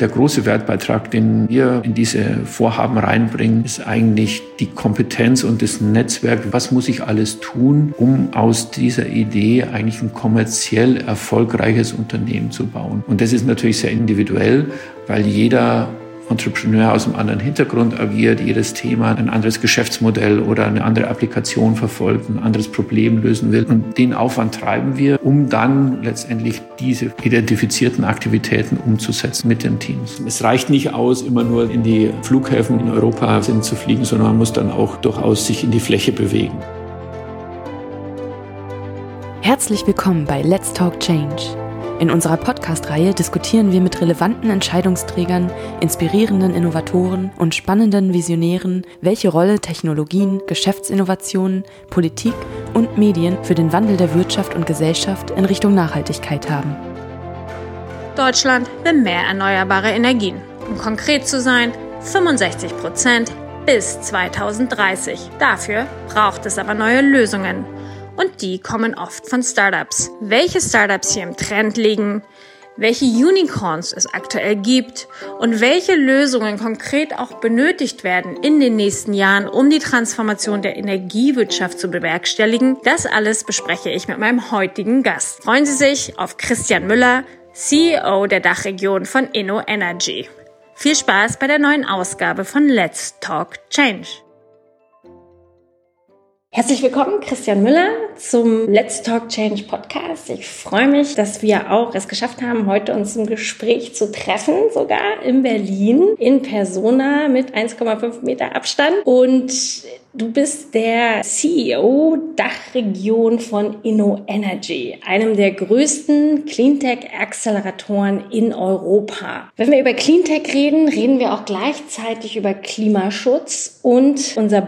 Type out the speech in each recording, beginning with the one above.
Der große Wertbeitrag, den wir in diese Vorhaben reinbringen, ist eigentlich die Kompetenz und das Netzwerk. Was muss ich alles tun, um aus dieser Idee eigentlich ein kommerziell erfolgreiches Unternehmen zu bauen? Und das ist natürlich sehr individuell, weil jeder Entrepreneur aus einem anderen Hintergrund agiert, jedes Thema ein anderes Geschäftsmodell oder eine andere Applikation verfolgt, ein anderes Problem lösen will. Und den Aufwand treiben wir, um dann letztendlich diese identifizierten Aktivitäten umzusetzen mit den Teams. Es reicht nicht aus, immer nur in die Flughäfen in Europa sind zu fliegen, sondern man muss dann auch durchaus sich in die Fläche bewegen. Herzlich willkommen bei Let's Talk Change in unserer Podcast-Reihe diskutieren wir mit relevanten Entscheidungsträgern, inspirierenden Innovatoren und spannenden Visionären, welche Rolle Technologien, Geschäftsinnovationen, Politik und Medien für den Wandel der Wirtschaft und Gesellschaft in Richtung Nachhaltigkeit haben. Deutschland will mehr erneuerbare Energien. Um konkret zu sein, 65 Prozent bis 2030. Dafür braucht es aber neue Lösungen und die kommen oft von Startups. Welche Startups hier im Trend liegen, welche Unicorns es aktuell gibt und welche Lösungen konkret auch benötigt werden in den nächsten Jahren, um die Transformation der Energiewirtschaft zu bewerkstelligen, das alles bespreche ich mit meinem heutigen Gast. Freuen Sie sich auf Christian Müller, CEO der Dachregion von Inno Energy. Viel Spaß bei der neuen Ausgabe von Let's Talk Change. Herzlich willkommen, Christian Müller, zum Let's Talk Change Podcast. Ich freue mich, dass wir auch es geschafft haben, heute uns zum Gespräch zu treffen, sogar in Berlin, in Persona mit 1,5 Meter Abstand. Und Du bist der CEO Dachregion von Inno Energy, einem der größten Cleantech-Acceleratoren in Europa. Wenn wir über Cleantech reden, reden wir auch gleichzeitig über Klimaschutz und unser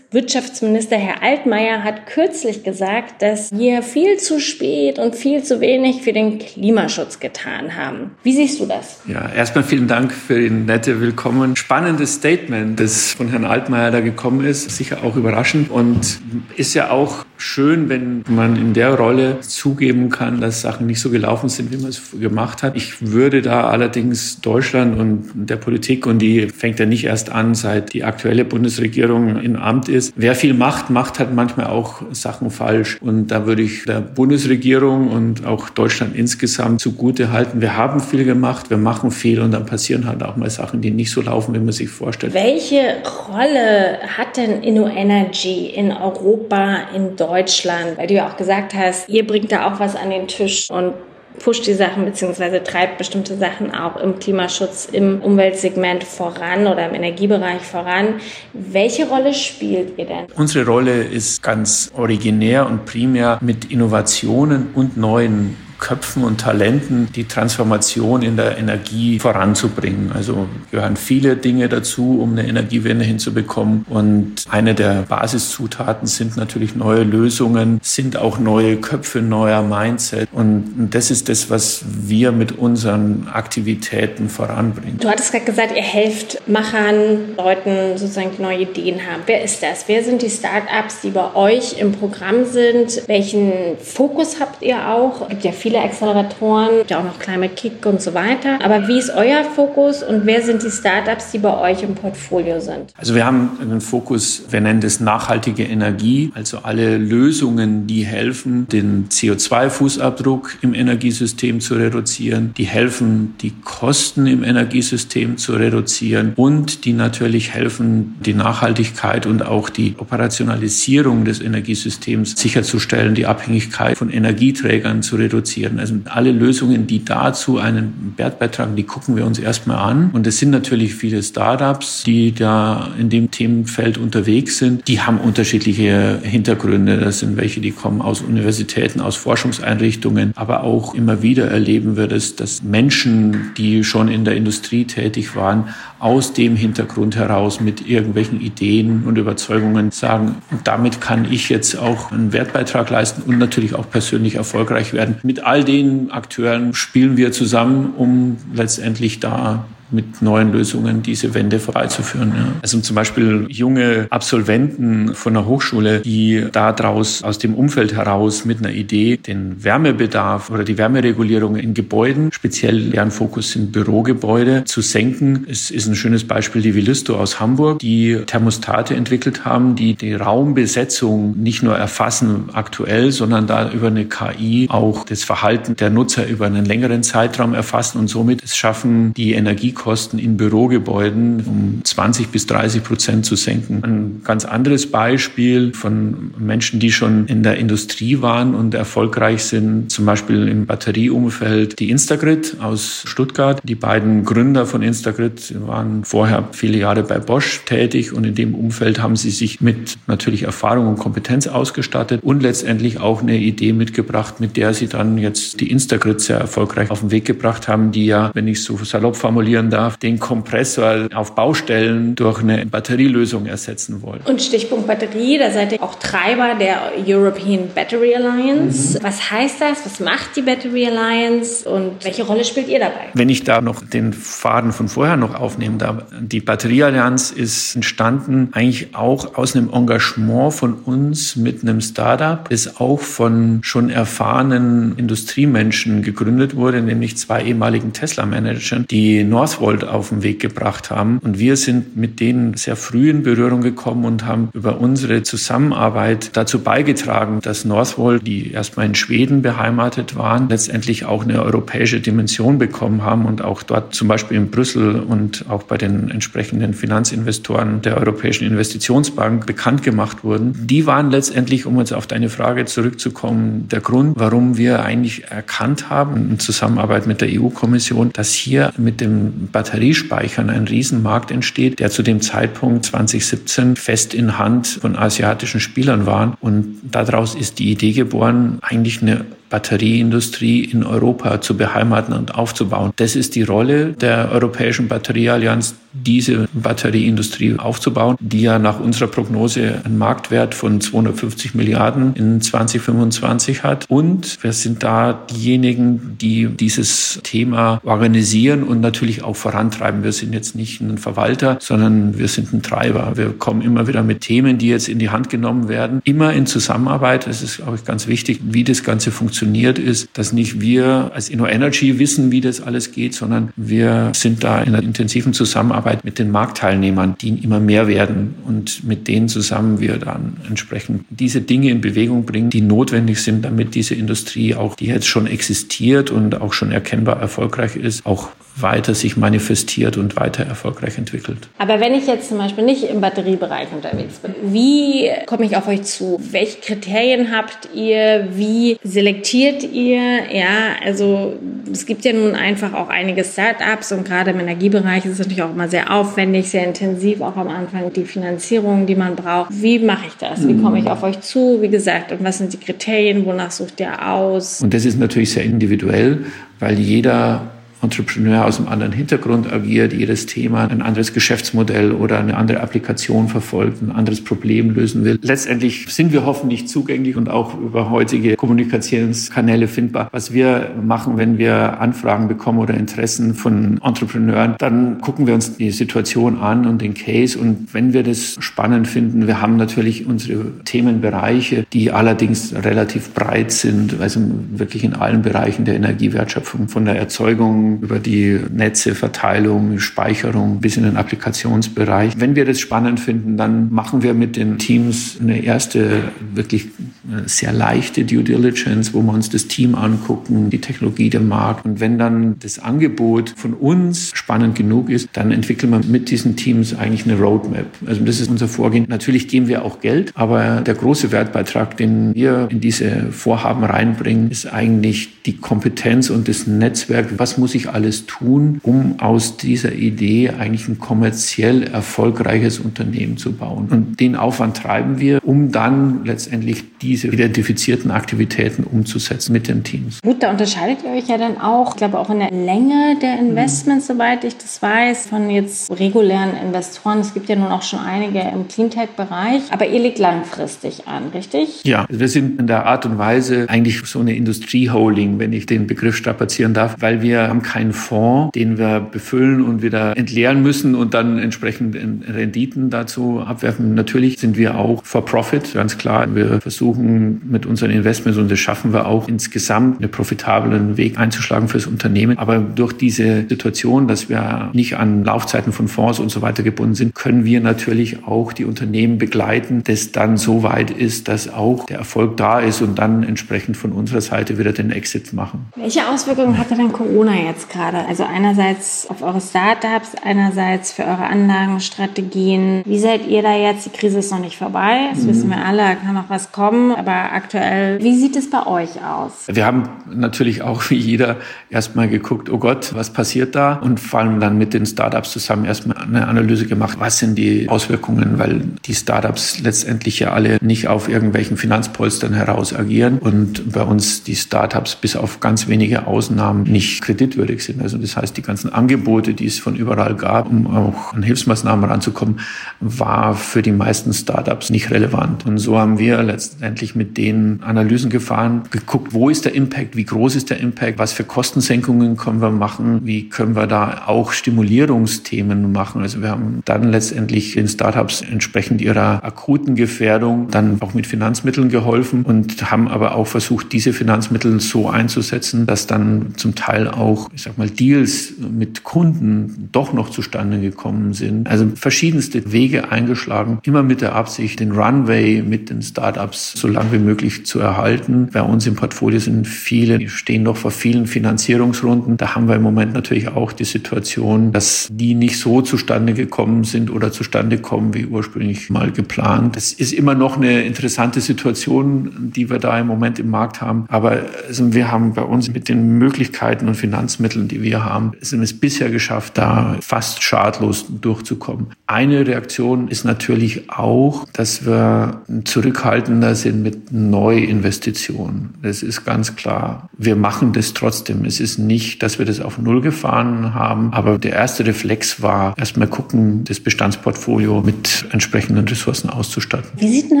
Bundeswirtschaftsminister Herr Altmaier hat kürzlich gesagt, dass wir viel zu spät und viel zu wenig für den Klimaschutz getan haben. Wie siehst du das? Ja, erstmal vielen Dank für den nette Willkommen. Spannendes Statement, das von Herrn Altmaier da gekommen ist sicher auch überraschend und ist ja auch schön, wenn man in der Rolle zugeben kann, dass Sachen nicht so gelaufen sind, wie man es gemacht hat. Ich würde da allerdings Deutschland und der Politik, und die fängt ja nicht erst an, seit die aktuelle Bundesregierung in Amt ist. Wer viel macht, macht halt manchmal auch Sachen falsch. Und da würde ich der Bundesregierung und auch Deutschland insgesamt zugute halten. Wir haben viel gemacht, wir machen viel und dann passieren halt auch mal Sachen, die nicht so laufen, wie man sich vorstellt. Welche Rolle hat denn Inno Energy in Europa, in Deutschland? Weil du ja auch gesagt hast, ihr bringt da auch was an den Tisch und pusht die Sachen beziehungsweise treibt bestimmte Sachen auch im Klimaschutz, im Umweltsegment voran oder im Energiebereich voran. Welche Rolle spielt ihr denn? Unsere Rolle ist ganz originär und primär mit Innovationen und neuen Köpfen und Talenten die Transformation in der Energie voranzubringen. Also gehören viele Dinge dazu, um eine Energiewende hinzubekommen. Und eine der Basiszutaten sind natürlich neue Lösungen, sind auch neue Köpfe, neuer Mindset. Und das ist das, was wir mit unseren Aktivitäten voranbringen. Du hattest gerade gesagt, ihr helft Machern, Leuten sozusagen, die neue Ideen haben. Wer ist das? Wer sind die Start-ups, die bei euch im Programm sind? Welchen Fokus habt ihr auch? Es gibt ja viele viele Acceleratoren, ja auch noch Climate Kick und so weiter. Aber wie ist euer Fokus und wer sind die Startups, die bei euch im Portfolio sind? Also wir haben einen Fokus, wir nennen das nachhaltige Energie, also alle Lösungen, die helfen, den CO2-Fußabdruck im Energiesystem zu reduzieren, die helfen, die Kosten im Energiesystem zu reduzieren und die natürlich helfen, die Nachhaltigkeit und auch die Operationalisierung des Energiesystems sicherzustellen, die Abhängigkeit von Energieträgern zu reduzieren reduzieren. Also alle Lösungen, die dazu einen Wert beitragen, die gucken wir uns erstmal an. Und es sind natürlich viele Startups, die da in dem Themenfeld unterwegs sind. Die haben unterschiedliche Hintergründe. Das sind welche, die kommen aus Universitäten, aus Forschungseinrichtungen. Aber auch immer wieder erleben wir das, dass Menschen, die schon in der Industrie tätig waren, aus dem Hintergrund heraus mit irgendwelchen Ideen und Überzeugungen sagen, damit kann ich jetzt auch einen Wertbeitrag leisten und natürlich auch persönlich erfolgreich werden. Mit all den Akteuren spielen wir zusammen, um letztendlich da mit neuen Lösungen diese Wende vorbeizuführen. Ja. Also zum Beispiel junge Absolventen von der Hochschule, die daraus aus dem Umfeld heraus mit einer Idee den Wärmebedarf oder die Wärmeregulierung in Gebäuden, speziell deren Fokus sind Bürogebäude, zu senken. Es ist ein schönes Beispiel die Villisto aus Hamburg, die Thermostate entwickelt haben, die die Raumbesetzung nicht nur erfassen aktuell, sondern da über eine KI auch das Verhalten der Nutzer über einen längeren Zeitraum erfassen und somit es schaffen, die Energiekosten in Bürogebäuden um 20 bis 30 Prozent zu senken. Ein ganz anderes Beispiel von Menschen, die schon in der Industrie waren und erfolgreich sind, zum Beispiel im Batterieumfeld, die Instagrid aus Stuttgart. Die beiden Gründer von Instagrid waren vorher viele Jahre bei Bosch tätig und in dem Umfeld haben sie sich mit natürlich Erfahrung und Kompetenz ausgestattet und letztendlich auch eine Idee mitgebracht, mit der sie dann jetzt die Instagrid sehr erfolgreich auf den Weg gebracht haben, die ja, wenn ich so salopp formulieren darf, den Kompressor auf Baustellen durch eine Batterielösung ersetzen wollen. Und Stichpunkt Batterie, da seid ihr auch Treiber der European Battery Alliance. Mhm. Was heißt das? Was macht die Battery Alliance und welche Rolle spielt ihr dabei? Wenn ich da noch den Faden von vorher noch aufnehmen darf. Die Batterieallianz ist entstanden eigentlich auch aus einem Engagement von uns mit einem Startup, das auch von schon erfahrenen Industriemenschen gegründet wurde, nämlich zwei ehemaligen Tesla-Managern, die Northvolt auf den Weg gebracht haben. Und wir sind mit denen sehr früh in Berührung gekommen und haben über unsere Zusammenarbeit dazu beigetragen, dass Northvolt, die erstmal in Schweden beheimatet waren, letztendlich auch eine europäische Dimension bekommen haben und auch dort zum Beispiel in Brüssel und auch bei den entsprechenden Finanzinvestoren der Europäischen Investitionsbank bekannt gemacht wurden. Die waren letztendlich, um jetzt auf deine Frage zurückzukommen, der Grund, warum wir eigentlich erkannt haben, in Zusammenarbeit mit der EU-Kommission, dass hier mit dem Batteriespeichern ein Riesenmarkt entsteht, der zu dem Zeitpunkt 2017 fest in Hand von asiatischen Spielern war. Und daraus ist die Idee geboren, eigentlich eine Batterieindustrie in Europa zu beheimaten und aufzubauen. Das ist die Rolle der Europäischen Batterieallianz, diese Batterieindustrie aufzubauen, die ja nach unserer Prognose einen Marktwert von 250 Milliarden in 2025 hat. Und wir sind da diejenigen, die dieses Thema organisieren und natürlich auch vorantreiben. Wir sind jetzt nicht ein Verwalter, sondern wir sind ein Treiber. Wir kommen immer wieder mit Themen, die jetzt in die Hand genommen werden, immer in Zusammenarbeit. Das ist, glaube ich, ganz wichtig, wie das Ganze funktioniert ist, dass nicht wir als InnoEnergy wissen, wie das alles geht, sondern wir sind da in einer intensiven Zusammenarbeit mit den Marktteilnehmern, die immer mehr werden und mit denen zusammen wir dann entsprechend diese Dinge in Bewegung bringen, die notwendig sind, damit diese Industrie auch, die jetzt schon existiert und auch schon erkennbar erfolgreich ist, auch weiter sich manifestiert und weiter erfolgreich entwickelt. Aber wenn ich jetzt zum Beispiel nicht im Batteriebereich unterwegs bin, wie komme ich auf euch zu? Welche Kriterien habt ihr? Wie selektiert ihr? Ja, also es gibt ja nun einfach auch einige Startups und gerade im Energiebereich ist es natürlich auch immer sehr aufwendig, sehr intensiv, auch am Anfang die Finanzierung, die man braucht. Wie mache ich das? Wie komme ich auf euch zu? Wie gesagt, und was sind die Kriterien? Wonach sucht ihr aus? Und das ist natürlich sehr individuell, weil jeder Entrepreneur aus einem anderen Hintergrund agiert, jedes Thema ein anderes Geschäftsmodell oder eine andere Applikation verfolgt, ein anderes Problem lösen will. Letztendlich sind wir hoffentlich zugänglich und auch über heutige Kommunikationskanäle findbar. Was wir machen, wenn wir Anfragen bekommen oder Interessen von Entrepreneuren, dann gucken wir uns die Situation an und den Case und wenn wir das spannend finden, wir haben natürlich unsere Themenbereiche, die allerdings relativ breit sind, also wirklich in allen Bereichen der Energiewertschöpfung, von der Erzeugung über die Netze, Verteilung, Speicherung bis in den Applikationsbereich. Wenn wir das spannend finden, dann machen wir mit den Teams eine erste wirklich äh, sehr leichte Due Diligence, wo wir uns das Team angucken, die Technologie, der Markt. Und wenn dann das Angebot von uns spannend genug ist, dann entwickeln wir mit diesen Teams eigentlich eine Roadmap. Also das ist unser Vorgehen. Natürlich geben wir auch Geld, aber der große Wertbeitrag, den wir in diese Vorhaben reinbringen, ist eigentlich die Kompetenz und das Netzwerk. Was muss ich ich alles tun, um aus dieser Idee eigentlich ein kommerziell erfolgreiches Unternehmen zu bauen. Und den Aufwand treiben wir, um dann letztendlich die diese identifizierten Aktivitäten umzusetzen mit den Teams. Gut, da unterscheidet ihr euch ja dann auch, ich glaube auch in der Länge der Investments, mhm. soweit ich das weiß, von jetzt regulären Investoren. Es gibt ja nun auch schon einige im Cleantech-Bereich, aber ihr legt langfristig an, richtig? Ja, wir sind in der Art und Weise eigentlich so eine Industrieholding, wenn ich den Begriff strapazieren darf, weil wir haben keinen Fonds, den wir befüllen und wieder entleeren müssen und dann entsprechend Renditen dazu abwerfen. Natürlich sind wir auch for profit, ganz klar. Wir versuchen mit unseren Investments und das schaffen wir auch insgesamt einen profitablen Weg einzuschlagen fürs Unternehmen. Aber durch diese Situation, dass wir nicht an Laufzeiten von Fonds und so weiter gebunden sind, können wir natürlich auch die Unternehmen begleiten, das dann so weit ist, dass auch der Erfolg da ist und dann entsprechend von unserer Seite wieder den Exit machen. Welche Auswirkungen hatte denn Corona jetzt gerade? Also einerseits auf eure Startups, einerseits für eure Anlagenstrategien. Wie seid ihr da jetzt? Die Krise ist noch nicht vorbei. Das mhm. wissen wir alle, kann noch was kommen. Aber aktuell, wie sieht es bei euch aus? Wir haben natürlich auch wie jeder erstmal geguckt, oh Gott, was passiert da? Und vor allem dann mit den Startups zusammen erstmal eine Analyse gemacht, was sind die Auswirkungen, weil die Startups letztendlich ja alle nicht auf irgendwelchen Finanzpolstern heraus agieren und bei uns die Startups bis auf ganz wenige Ausnahmen nicht kreditwürdig sind. Also das heißt, die ganzen Angebote, die es von überall gab, um auch an Hilfsmaßnahmen ranzukommen, war für die meisten Startups nicht relevant. Und so haben wir letztendlich mit den Analysen gefahren, geguckt, wo ist der Impact, wie groß ist der Impact, was für Kostensenkungen können wir machen, wie können wir da auch Stimulierungsthemen machen. Also wir haben dann letztendlich den Startups entsprechend ihrer akuten Gefährdung dann auch mit Finanzmitteln geholfen und haben aber auch versucht, diese Finanzmittel so einzusetzen, dass dann zum Teil auch, ich sag mal, Deals mit Kunden doch noch zustande gekommen sind. Also verschiedenste Wege eingeschlagen, immer mit der Absicht, den Runway mit den Startups so lang wie möglich zu erhalten. Bei uns im Portfolio sind viele, die stehen noch vor vielen Finanzierungsrunden. Da haben wir im Moment natürlich auch die Situation, dass die nicht so zustande gekommen sind oder zustande kommen, wie ursprünglich mal geplant. Das ist immer noch eine interessante Situation, die wir da im Moment im Markt haben. Aber also wir haben bei uns mit den Möglichkeiten und Finanzmitteln, die wir haben, sind es bisher geschafft, da fast schadlos durchzukommen. Eine Reaktion ist natürlich auch, dass wir zurückhaltender sind mit Neuinvestitionen. Das ist ganz klar. Wir machen das trotzdem. Es ist nicht, dass wir das auf Null gefahren haben, aber der erste Reflex war, erstmal gucken, das Bestandsportfolio mit entsprechenden Ressourcen auszustatten. Wie sieht denn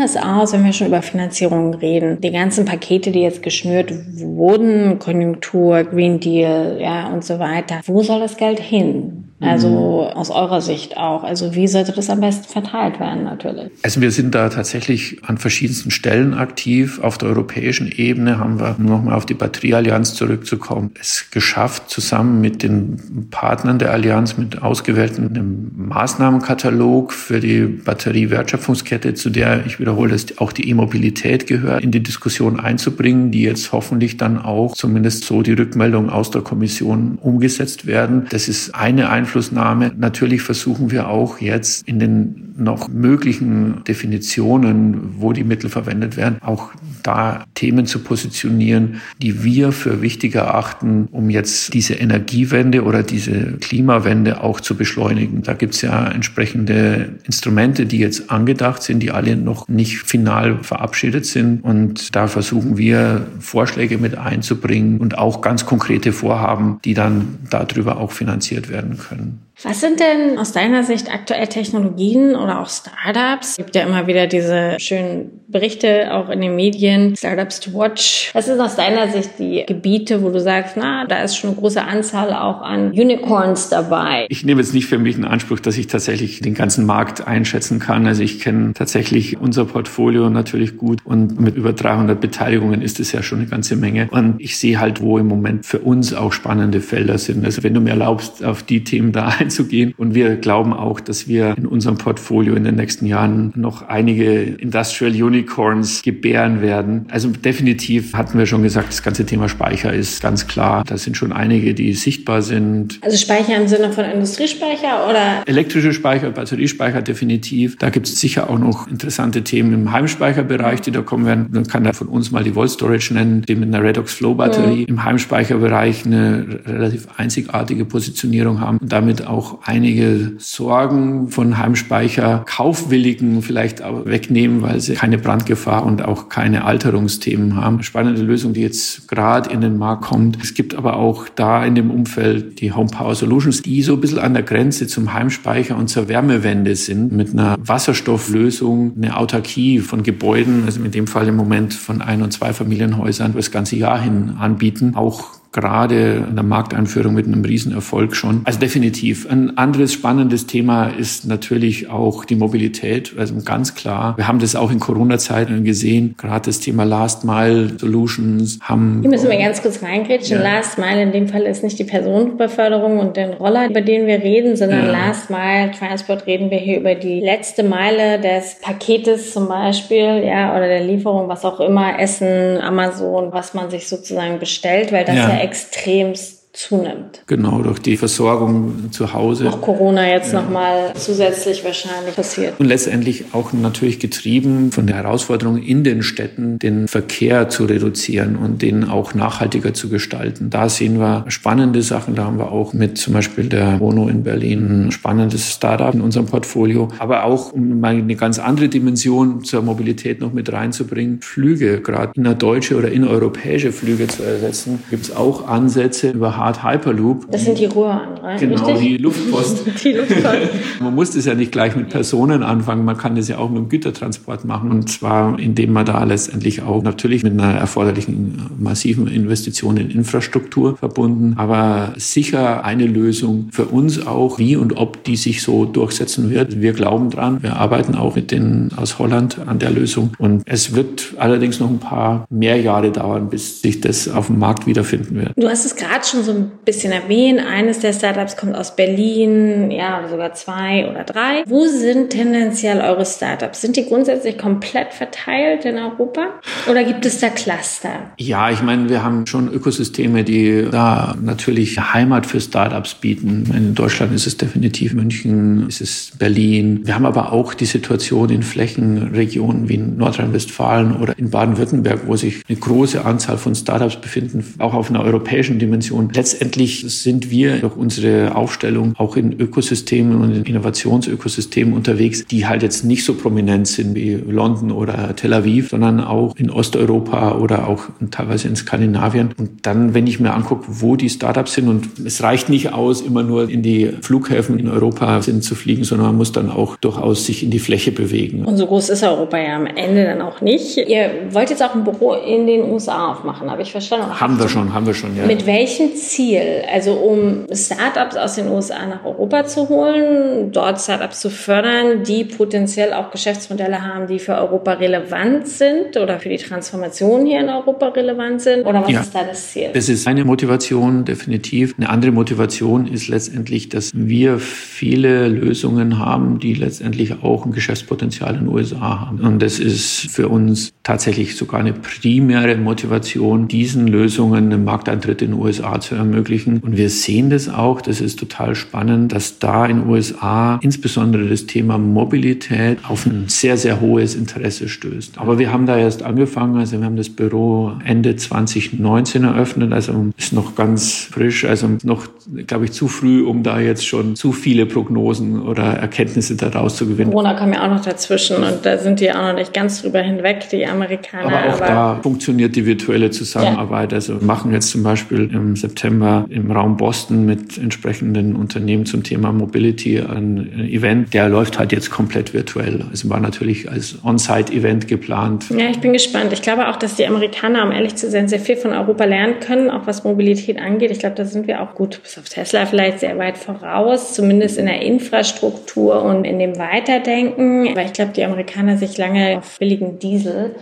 das aus, wenn wir schon über Finanzierung reden? Die ganzen Pakete, die jetzt geschnürt wurden, Konjunktur, Green Deal, ja, und so weiter. Wo soll das Geld hin? Also mhm. aus eurer Sicht auch. Also wie sollte das am besten verteilt werden natürlich? Also wir sind da tatsächlich an verschiedensten Stellen aktiv. Auf der europäischen Ebene haben wir, nur nochmal auf die Batterieallianz zurückzukommen, es geschafft, zusammen mit den Partnern der Allianz, mit ausgewählten einem Maßnahmenkatalog für die Batteriewertschöpfungskette, zu der, ich wiederhole dass auch die E-Mobilität gehört, in die Diskussion einzubringen, die jetzt hoffentlich dann auch, zumindest so die Rückmeldung aus der Kommission, umgesetzt werden. Das ist eine Einfluss Einflussnahme. Natürlich versuchen wir auch jetzt in den noch möglichen Definitionen, wo die Mittel verwendet werden, auch da Themen zu positionieren, die wir für wichtig erachten, um jetzt diese Energiewende oder diese Klimawende auch zu beschleunigen. Da gibt es ja entsprechende Instrumente, die jetzt angedacht sind, die alle noch nicht final verabschiedet sind. Und da versuchen wir Vorschläge mit einzubringen und auch ganz konkrete Vorhaben, die dann darüber auch finanziert werden können. Session Was sind denn aus deiner Sicht aktuell Technologien oder auch Startups? Es gibt ja immer wieder diese schönen Berichte auch in den Medien, Startups to Watch. Was sind aus deiner Sicht die Gebiete, wo du sagst, na, da ist schon eine große Anzahl auch an Unicorns dabei? Ich nehme jetzt nicht für mich in Anspruch, dass ich tatsächlich den ganzen Markt einschätzen kann. Also ich kenne tatsächlich unser Portfolio natürlich gut und mit über 300 Beteiligungen ist es ja schon eine ganze Menge. Und ich sehe halt, wo im Moment für uns auch spannende Felder sind. Also wenn du mir erlaubst, auf die Themen da einzugehen. Und wir glauben auch, dass wir in unserem Portfolio in den nächsten Jahren noch einige Industrial Unicorns gebären werden. Also definitiv hatten wir schon gesagt, das ganze Thema Speicher ist ganz klar. Da sind schon einige, die sichtbar sind. Also Speicher im Sinne von Industriespeicher oder? Elektrische Speicher, Batteriespeicher definitiv. Da gibt es sicher auch noch interessante Themen im Heimspeicherbereich, die da kommen werden. Man kann da von uns mal die Volt Storage nennen, die mit einer Redox Flow Batterie mhm. im Heimspeicherbereich eine relativ einzigartige Positionierung haben und damit auch auch einige Sorgen von Heimspeicher Kaufwilligen vielleicht auch wegnehmen, weil sie keine Brandgefahr und auch keine Alterungsthemen haben. Spannende Lösung, die jetzt gerade in den Markt kommt. Es gibt aber auch da in dem Umfeld die Home Power Solutions, die so ein bisschen an der Grenze zum Heimspeicher und zur Wärmewende sind, mit einer Wasserstofflösung, eine Autarkie von Gebäuden, also in dem Fall im Moment von Ein- und Zweifamilienhäusern, das ganze Jahr hin anbieten. Auch gerade in der Markteinführung mit einem Riesenerfolg schon. Also definitiv. Ein anderes spannendes Thema ist natürlich auch die Mobilität. Also ganz klar, wir haben das auch in Corona-Zeiten gesehen. Gerade das Thema Last Mile Solutions haben. Hier müssen wir ganz kurz reingrätschen. Ja. Last Mile in dem Fall ist nicht die Personenbeförderung und den Roller, über den wir reden, sondern ja. Last Mile Transport reden wir hier über die letzte Meile des Paketes zum Beispiel, ja, oder der Lieferung, was auch immer, Essen, Amazon, was man sich sozusagen bestellt, weil das ja, ja extremst zunimmt. Genau, durch die Versorgung zu Hause. Auch Corona jetzt ja. nochmal zusätzlich wahrscheinlich passiert. Und letztendlich auch natürlich getrieben von der Herausforderung in den Städten, den Verkehr zu reduzieren und den auch nachhaltiger zu gestalten. Da sehen wir spannende Sachen. Da haben wir auch mit zum Beispiel der Wono in Berlin ein spannendes Startup in unserem Portfolio. Aber auch, um mal eine ganz andere Dimension zur Mobilität noch mit reinzubringen, Flüge, gerade innerdeutsche oder innereuropäische Flüge zu ersetzen, gibt es auch Ansätze über Art Hyperloop. Das sind die Röhren, right? Genau, Richtig? die Luftpost. die Luftpost. man muss das ja nicht gleich mit Personen anfangen, man kann das ja auch mit dem Gütertransport machen. Und zwar, indem man da letztendlich auch natürlich mit einer erforderlichen massiven Investition in Infrastruktur verbunden, aber sicher eine Lösung für uns auch, wie und ob die sich so durchsetzen wird. Wir glauben dran, wir arbeiten auch mit denen aus Holland an der Lösung. Und es wird allerdings noch ein paar mehr Jahre dauern, bis sich das auf dem Markt wiederfinden wird. Du hast es gerade schon so ein bisschen erwähnt. Eines der Startups kommt aus Berlin, ja, sogar zwei oder drei. Wo sind tendenziell eure Startups? Sind die grundsätzlich komplett verteilt in Europa oder gibt es da Cluster? Ja, ich meine, wir haben schon Ökosysteme, die da natürlich Heimat für Startups bieten. In Deutschland ist es definitiv München, ist es Berlin. Wir haben aber auch die Situation in Flächenregionen wie in Nordrhein-Westfalen oder in Baden-Württemberg, wo sich eine große Anzahl von Startups befinden, auch auf einer europäischen Dimension. Letztendlich sind wir durch unsere Aufstellung auch in Ökosystemen und in Innovationsökosystemen unterwegs, die halt jetzt nicht so prominent sind wie London oder Tel Aviv, sondern auch in Osteuropa oder auch teilweise in Skandinavien. Und dann, wenn ich mir angucke, wo die Startups sind, und es reicht nicht aus, immer nur in die Flughäfen in Europa sind zu fliegen, sondern man muss dann auch durchaus sich in die Fläche bewegen. Und so groß ist Europa ja am Ende dann auch nicht. Ihr wollt jetzt auch ein Büro in den USA aufmachen, habe ich verstanden? Haben wir schon, haben wir schon, ja. Mit welchen Ziel? Also um Startups aus den USA nach Europa zu holen, dort Startups zu fördern, die potenziell auch Geschäftsmodelle haben, die für Europa relevant sind oder für die Transformation hier in Europa relevant sind? Oder was ja, ist da das Ziel? Das ist eine Motivation, definitiv. Eine andere Motivation ist letztendlich, dass wir viele Lösungen haben, die letztendlich auch ein Geschäftspotenzial in den USA haben. Und das ist für uns tatsächlich sogar eine primäre Motivation, diesen Lösungen einen Markteintritt in den USA zu ermöglichen. Und wir sehen das auch, das ist total spannend, dass da in den USA insbesondere das Thema Mobilität auf ein sehr, sehr hohes Interesse stößt. Aber wir haben da erst angefangen, also wir haben das Büro Ende 2019 eröffnet, also ist noch ganz frisch, also noch, glaube ich, zu früh, um da jetzt schon zu viele Prognosen oder Erkenntnisse daraus zu gewinnen. Corona kam ja auch noch dazwischen und da sind die auch noch nicht ganz drüber hinweg, die Amerikaner. Aber auch aber da funktioniert die virtuelle Zusammenarbeit. Ja. Also machen jetzt zum Beispiel im September im Raum Boston mit entsprechenden Unternehmen zum Thema Mobility ein Event. Der läuft halt jetzt komplett virtuell. Es war natürlich als On-Site-Event geplant. Ja, ich bin gespannt. Ich glaube auch, dass die Amerikaner, um ehrlich zu sein, sehr viel von Europa lernen können, auch was Mobilität angeht. Ich glaube, da sind wir auch gut, bis auf Tesla vielleicht sehr weit voraus, zumindest in der Infrastruktur und in dem Weiterdenken. Weil ich glaube, die Amerikaner sich lange auf billigen Diesel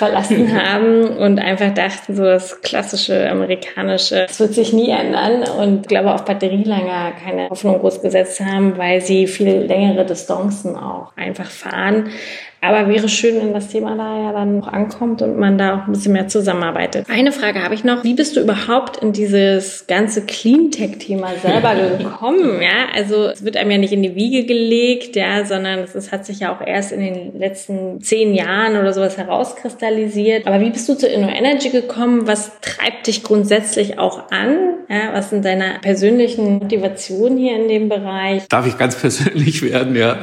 verlassen haben und einfach dachten, so das klassische amerikanische, das wird sich nie ändern und glaube auf Batterielanger keine Hoffnung groß gesetzt haben, weil sie viel längere Distanzen auch einfach fahren. Aber wäre schön, wenn das Thema da ja dann noch ankommt und man da auch ein bisschen mehr zusammenarbeitet. Eine Frage habe ich noch. Wie bist du überhaupt in dieses ganze Cleantech-Thema selber gekommen? Ja, also es wird einem ja nicht in die Wiege gelegt, ja, sondern es hat sich ja auch erst in den letzten zehn Jahren oder sowas herauskristallisiert. Aber wie bist du zu InnoEnergy gekommen? Was treibt dich grundsätzlich auch an? Ja, was sind deine persönlichen Motivationen hier in dem Bereich? Darf ich ganz persönlich werden? Ja,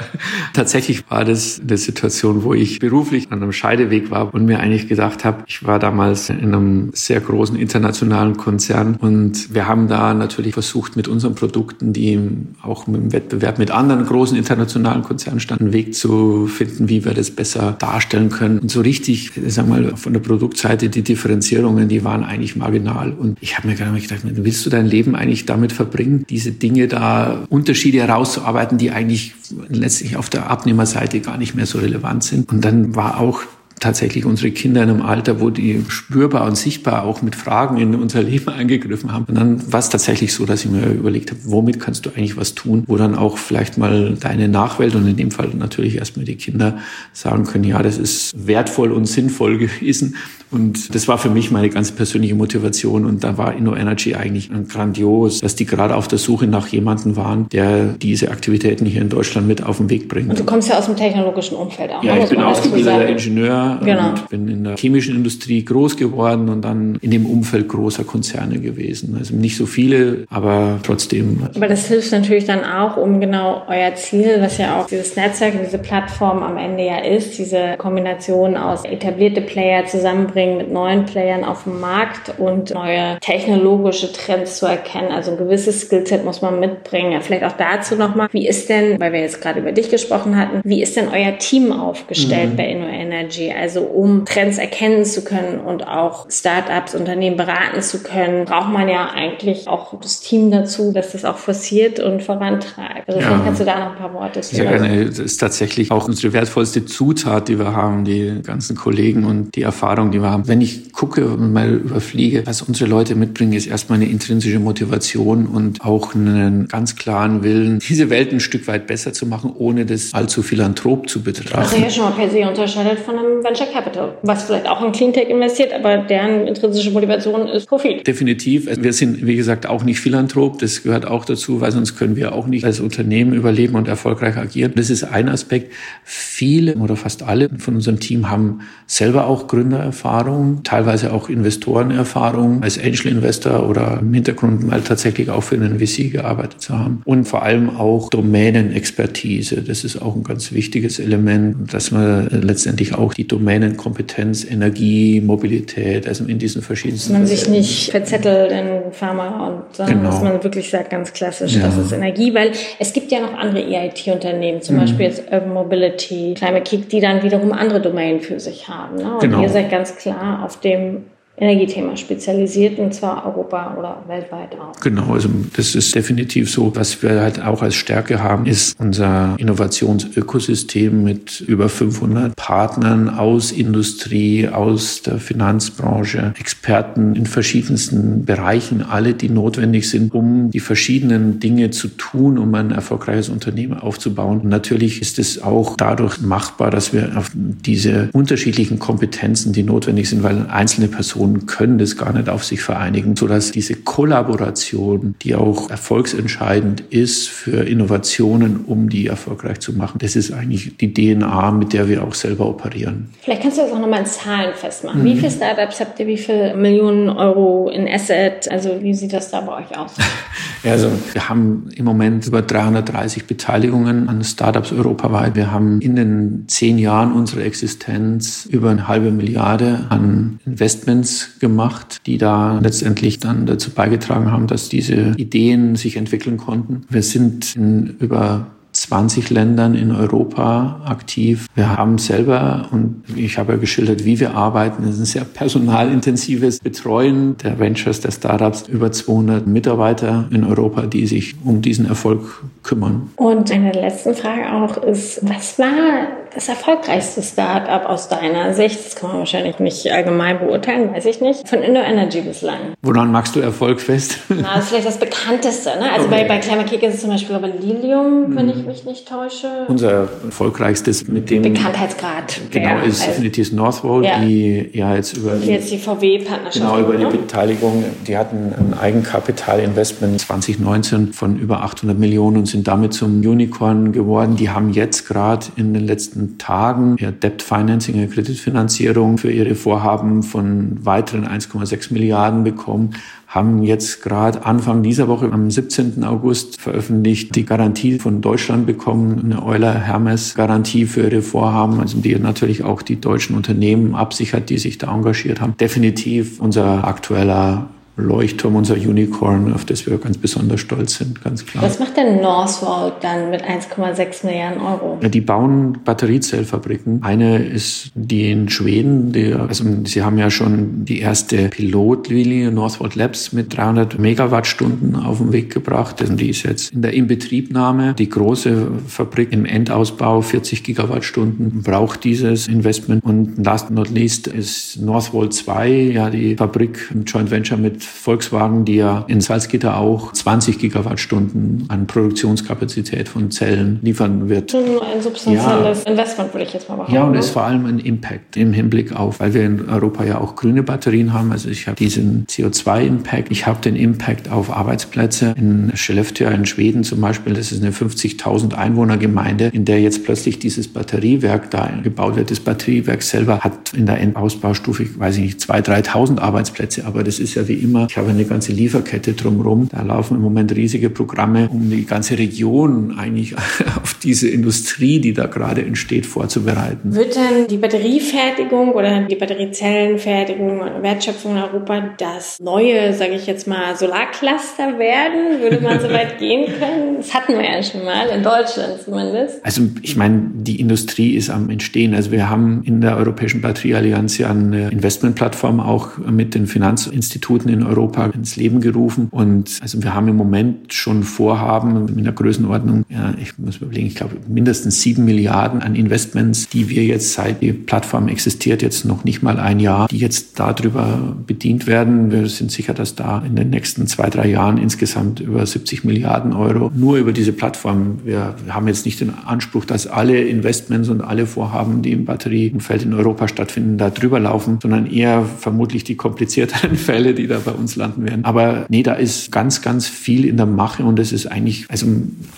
tatsächlich war das eine Situation, wo ich beruflich an einem Scheideweg war und mir eigentlich gedacht habe, ich war damals in einem sehr großen internationalen Konzern und wir haben da natürlich versucht, mit unseren Produkten, die auch im Wettbewerb mit anderen großen internationalen Konzernen standen, einen Weg zu finden, wie wir das besser darstellen können. Und so richtig, sag mal, von der Produktseite, die Differenzierungen, die waren eigentlich marginal. Und ich habe mir gerade gedacht, willst du dein Leben eigentlich damit verbringen, diese Dinge da, Unterschiede herauszuarbeiten, die eigentlich letztlich auf der Abnehmerseite gar nicht mehr so relevant sind. Und dann war auch tatsächlich unsere Kinder in einem Alter, wo die spürbar und sichtbar auch mit Fragen in unser Leben eingegriffen haben. Und dann war es tatsächlich so, dass ich mir überlegt habe, womit kannst du eigentlich was tun, wo dann auch vielleicht mal deine Nachwelt und in dem Fall natürlich erstmal die Kinder sagen können, ja, das ist wertvoll und sinnvoll gewesen. Und das war für mich meine ganz persönliche Motivation. Und da war InnoEnergy eigentlich grandios, dass die gerade auf der Suche nach jemandem waren, der diese Aktivitäten hier in Deutschland mit auf den Weg bringt. Und du kommst ja aus dem technologischen Umfeld auch. Ja, ich bin ausgebildeter Ingenieur genau. und bin in der chemischen Industrie groß geworden und dann in dem Umfeld großer Konzerne gewesen. Also nicht so viele, aber trotzdem. Aber das hilft natürlich dann auch, um genau euer Ziel, was ja auch dieses Netzwerk und diese Plattform am Ende ja ist, diese Kombination aus etablierte Player zusammenbringen mit neuen Playern auf dem Markt und neue technologische Trends zu erkennen. Also ein gewisses Skillset muss man mitbringen. Vielleicht auch dazu nochmal, wie ist denn, weil wir jetzt gerade über dich gesprochen hatten, wie ist denn euer Team aufgestellt mhm. bei InnoEnergy? Also um Trends erkennen zu können und auch Startups, Unternehmen beraten zu können, braucht man ja eigentlich auch das Team dazu, dass das auch forciert und vorantreibt. Also ja. vielleicht kannst du da noch ein paar Worte zu sagen. Ja, das ist tatsächlich auch unsere wertvollste Zutat, die wir haben, die ganzen Kollegen und die Erfahrung, die wir haben. Wenn ich gucke und mal überfliege, was unsere Leute mitbringen, ist erstmal eine intrinsische Motivation und auch einen ganz klaren Willen, diese Welt ein Stück weit besser zu machen, ohne das allzu philanthrop zu betrachten. Was ja schon mal per se unterscheidet von einem Venture Capital, was vielleicht auch in Cleantech investiert, aber deren intrinsische Motivation ist Profit. Definitiv. Wir sind, wie gesagt, auch nicht Philanthrop. Das gehört auch dazu, weil sonst können wir auch nicht als Unternehmen überleben und erfolgreich agieren. Das ist ein Aspekt. Viele oder fast alle von unserem Team haben selber auch Gründererfahrung, teilweise auch Investorenerfahrung als Angel Investor oder im Hintergrund mal tatsächlich auch für einen VC gearbeitet zu haben. Und vor allem auch Domänenexpertise. Das ist auch ein ganz wichtiges Element, dass man letztendlich auch die Domänenkompetenz, Energie, Mobilität, also in diesen verschiedensten. Dass man sich nicht verzettelt in Pharma und sondern genau. dass man wirklich sagt, ganz klassisch, ja. das ist Energie, weil es gibt ja noch andere EIT-Unternehmen, zum mhm. Beispiel jetzt Urban Mobility, Climate Kick, die dann wiederum andere Domänen für sich haben. Ne? Und genau. ihr seid ganz klar auf dem Energiethema spezialisiert und zwar Europa oder weltweit auch. Genau, also das ist definitiv so. Was wir halt auch als Stärke haben, ist unser Innovationsökosystem mit über 500 Partnern aus Industrie, aus der Finanzbranche, Experten in verschiedensten Bereichen, alle, die notwendig sind, um die verschiedenen Dinge zu tun, um ein erfolgreiches Unternehmen aufzubauen. Und natürlich ist es auch dadurch machbar, dass wir auf diese unterschiedlichen Kompetenzen, die notwendig sind, weil einzelne Personen Personen können das gar nicht auf sich vereinigen, sodass diese Kollaboration, die auch erfolgsentscheidend ist für Innovationen, um die erfolgreich zu machen, das ist eigentlich die DNA, mit der wir auch selber operieren. Vielleicht kannst du das auch nochmal in Zahlen festmachen. Mhm. Wie viele Startups habt ihr, wie viele Millionen Euro in Asset? Also wie sieht das da bei euch aus? also wir haben im Moment über 330 Beteiligungen an Startups europaweit. Wir haben in den zehn Jahren unserer Existenz über eine halbe Milliarde an Investments gemacht, die da letztendlich dann dazu beigetragen haben, dass diese Ideen sich entwickeln konnten. Wir sind in über 20 Ländern in Europa aktiv. Wir haben selber, und ich habe ja geschildert, wie wir arbeiten, das ist ein sehr personalintensives Betreuen der Ventures, der Startups, über 200 Mitarbeiter in Europa, die sich um diesen Erfolg kümmern. Und eine letzte Frage auch ist, was war das erfolgreichste Start-up aus deiner Sicht? Das kann man wahrscheinlich nicht allgemein beurteilen, weiß ich nicht. Von InnoEnergy bislang. Woran magst du Erfolg fest? Na, das ist vielleicht das bekannteste. Ne? Also okay. bei, bei Climate ist es zum Beispiel aber Lilium, wenn ich mich nicht täusche. Unser erfolgreichstes mit dem Bekanntheitsgrad. Genau, ist Infinities Northvolt, ja. die ja jetzt über die, jetzt die VW-Partnerschaft. Genau, über ne? die Beteiligung. Die hatten ein Eigenkapitalinvestment 2019 von über 800 Millionen und sind damit zum Unicorn geworden. Die haben jetzt gerade in den letzten Tagen ja, Debt Financing, eine Kreditfinanzierung für ihre Vorhaben von weiteren 1,6 Milliarden bekommen haben jetzt gerade Anfang dieser Woche am 17. August veröffentlicht die Garantie von Deutschland bekommen, eine Euler Hermes Garantie für ihre Vorhaben, also die natürlich auch die deutschen Unternehmen absichert, die sich da engagiert haben. Definitiv unser aktueller Leuchtturm, unser Unicorn, auf das wir ganz besonders stolz sind, ganz klar. Was macht denn Northvolt dann mit 1,6 Milliarden Euro? Ja, die bauen Batteriezellfabriken. Eine ist die in Schweden, die, also sie haben ja schon die erste Pilotlinie Northvolt Labs mit 300 Megawattstunden auf den Weg gebracht. Also die ist jetzt in der Inbetriebnahme. Die große Fabrik im Endausbau, 40 Gigawattstunden, braucht dieses Investment. Und last but not least ist Northvolt 2, ja, die Fabrik im Joint Venture mit Volkswagen, die ja in Salzgitter auch 20 Gigawattstunden an Produktionskapazität von Zellen liefern wird. Schon ein substanzielles ja. Investment, würde ich jetzt mal machen. Ja, und es ist vor allem ein Impact im Hinblick auf, weil wir in Europa ja auch grüne Batterien haben. Also ich habe diesen CO2-Impact, ich habe den Impact auf Arbeitsplätze. In Skellefteå in Schweden zum Beispiel, das ist eine 50.000 Einwohnergemeinde, in der jetzt plötzlich dieses Batteriewerk da gebaut wird. Das Batteriewerk selber hat in der Endausbaustufe, ich weiß nicht, 2.000, 3.000 Arbeitsplätze, aber das ist ja wie immer. Ich habe eine ganze Lieferkette drumherum. Da laufen im Moment riesige Programme, um die ganze Region eigentlich auf diese Industrie, die da gerade entsteht, vorzubereiten. Wird denn die Batteriefertigung oder die Batteriezellenfertigung und Wertschöpfung in Europa das neue, sage ich jetzt mal, Solarcluster werden? Würde man so weit gehen können? Das hatten wir ja schon mal, in Deutschland zumindest. Also ich meine, die Industrie ist am Entstehen. Also wir haben in der Europäischen Batterieallianz ja eine Investmentplattform auch mit den Finanzinstituten in Europa ins Leben gerufen. Und also wir haben im Moment schon Vorhaben mit einer Größenordnung, ja, ich muss überlegen, ich glaube mindestens sieben Milliarden an Investments, die wir jetzt seit die Plattform existiert, jetzt noch nicht mal ein Jahr, die jetzt darüber bedient werden. Wir sind sicher, dass da in den nächsten zwei, drei Jahren insgesamt über 70 Milliarden Euro nur über diese Plattform. Wir haben jetzt nicht den Anspruch, dass alle Investments und alle Vorhaben, die im Batterieumfeld in Europa stattfinden, da drüber laufen, sondern eher vermutlich die komplizierteren Fälle, die da bei uns landen werden. Aber nee, da ist ganz, ganz viel in der Mache und es ist eigentlich, also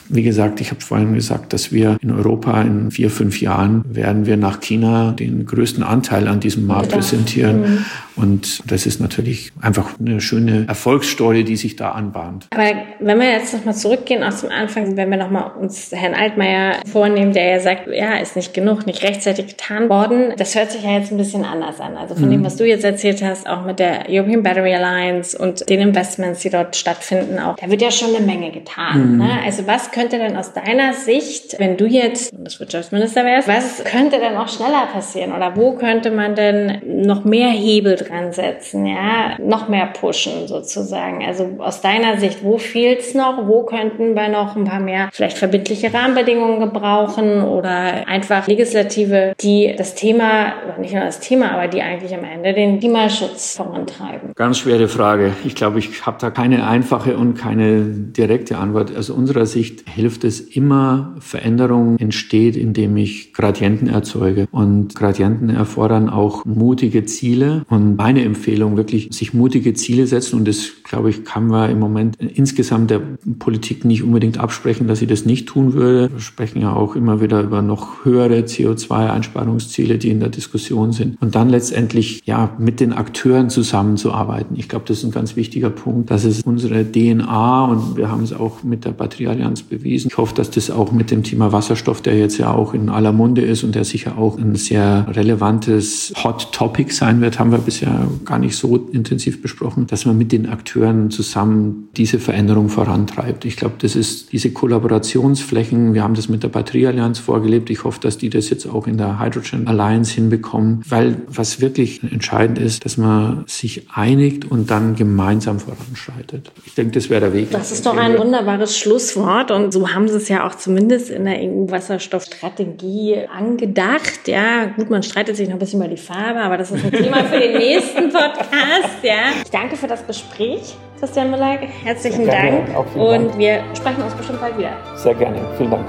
wie gesagt, ich habe vorhin gesagt, dass wir in Europa in vier, fünf Jahren werden wir nach China den größten Anteil an diesem Markt präsentieren. Mhm. Und das ist natürlich einfach eine schöne Erfolgsstory, die sich da anbahnt. Aber wenn wir jetzt nochmal zurückgehen aus dem Anfang, wenn wir nochmal uns Herrn Altmaier vornehmen, der ja sagt, ja, ist nicht genug, nicht rechtzeitig getan worden. Das hört sich ja jetzt ein bisschen anders an. Also von mhm. dem, was du jetzt erzählt hast, auch mit der European Battery Alliance und den Investments, die dort stattfinden, auch, da wird ja schon eine Menge getan. Mhm. Ne? Also was könnte denn aus deiner Sicht, wenn du jetzt das Wirtschaftsminister wärst, was könnte denn auch schneller passieren? Oder wo könnte man denn noch mehr Hebel dran setzen, ja, noch mehr pushen sozusagen. Also aus deiner Sicht, wo fehlt's noch? Wo könnten wir noch ein paar mehr vielleicht verbindliche Rahmenbedingungen gebrauchen oder einfach Legislative, die das Thema, nicht nur das Thema, aber die eigentlich am Ende den Klimaschutz vorantreiben? Ganz schwere Frage. Ich glaube, ich habe da keine einfache und keine direkte Antwort. Aus unserer Sicht hilft es immer, Veränderung entsteht, indem ich Gradienten erzeuge. Und Gradienten erfordern auch mutige Ziele. Und meine Empfehlung wirklich, sich mutige Ziele setzen. Und das, glaube ich, kann man im Moment insgesamt der Politik nicht unbedingt absprechen, dass sie das nicht tun würde. Wir sprechen ja auch immer wieder über noch höhere CO2-Einsparungsziele, die in der Diskussion sind. Und dann letztendlich, ja, mit den Akteuren zusammenzuarbeiten. Ich glaube, das ist ein ganz wichtiger Punkt. Das ist unsere DNA und wir haben es auch mit der Batterieallianz bewiesen. Ich hoffe, dass das auch mit dem Thema Wasserstoff, der jetzt ja auch in aller Munde ist und der sicher auch ein sehr relevantes Hot Topic sein wird, haben wir bisher ja gar nicht so intensiv besprochen, dass man mit den Akteuren zusammen diese Veränderung vorantreibt. Ich glaube, das ist diese Kollaborationsflächen. Wir haben das mit der Batterieallianz vorgelebt. Ich hoffe, dass die das jetzt auch in der Hydrogen Alliance hinbekommen, weil was wirklich entscheidend ist, dass man sich einigt und dann gemeinsam voranschreitet. Ich denke, das wäre der Weg. Das ist doch ein wunderbares Schlusswort und so haben sie es ja auch zumindest in der EU-Wasserstoffstrategie angedacht. Ja, gut, man streitet sich noch ein bisschen über die Farbe, aber das ist ein Thema für den nächsten Podcast. Ja, ich danke für das Gespräch. Christian Müller, herzlichen Dank. Und wir sprechen uns bestimmt bald wieder. Sehr gerne. Vielen Dank.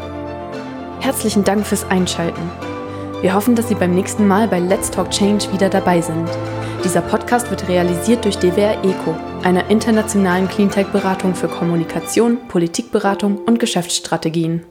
Herzlichen Dank fürs Einschalten. Wir hoffen, dass Sie beim nächsten Mal bei Let's Talk Change wieder dabei sind. Dieser Podcast wird realisiert durch DWR ECO, einer internationalen Cleantech-Beratung für Kommunikation, Politikberatung und Geschäftsstrategien.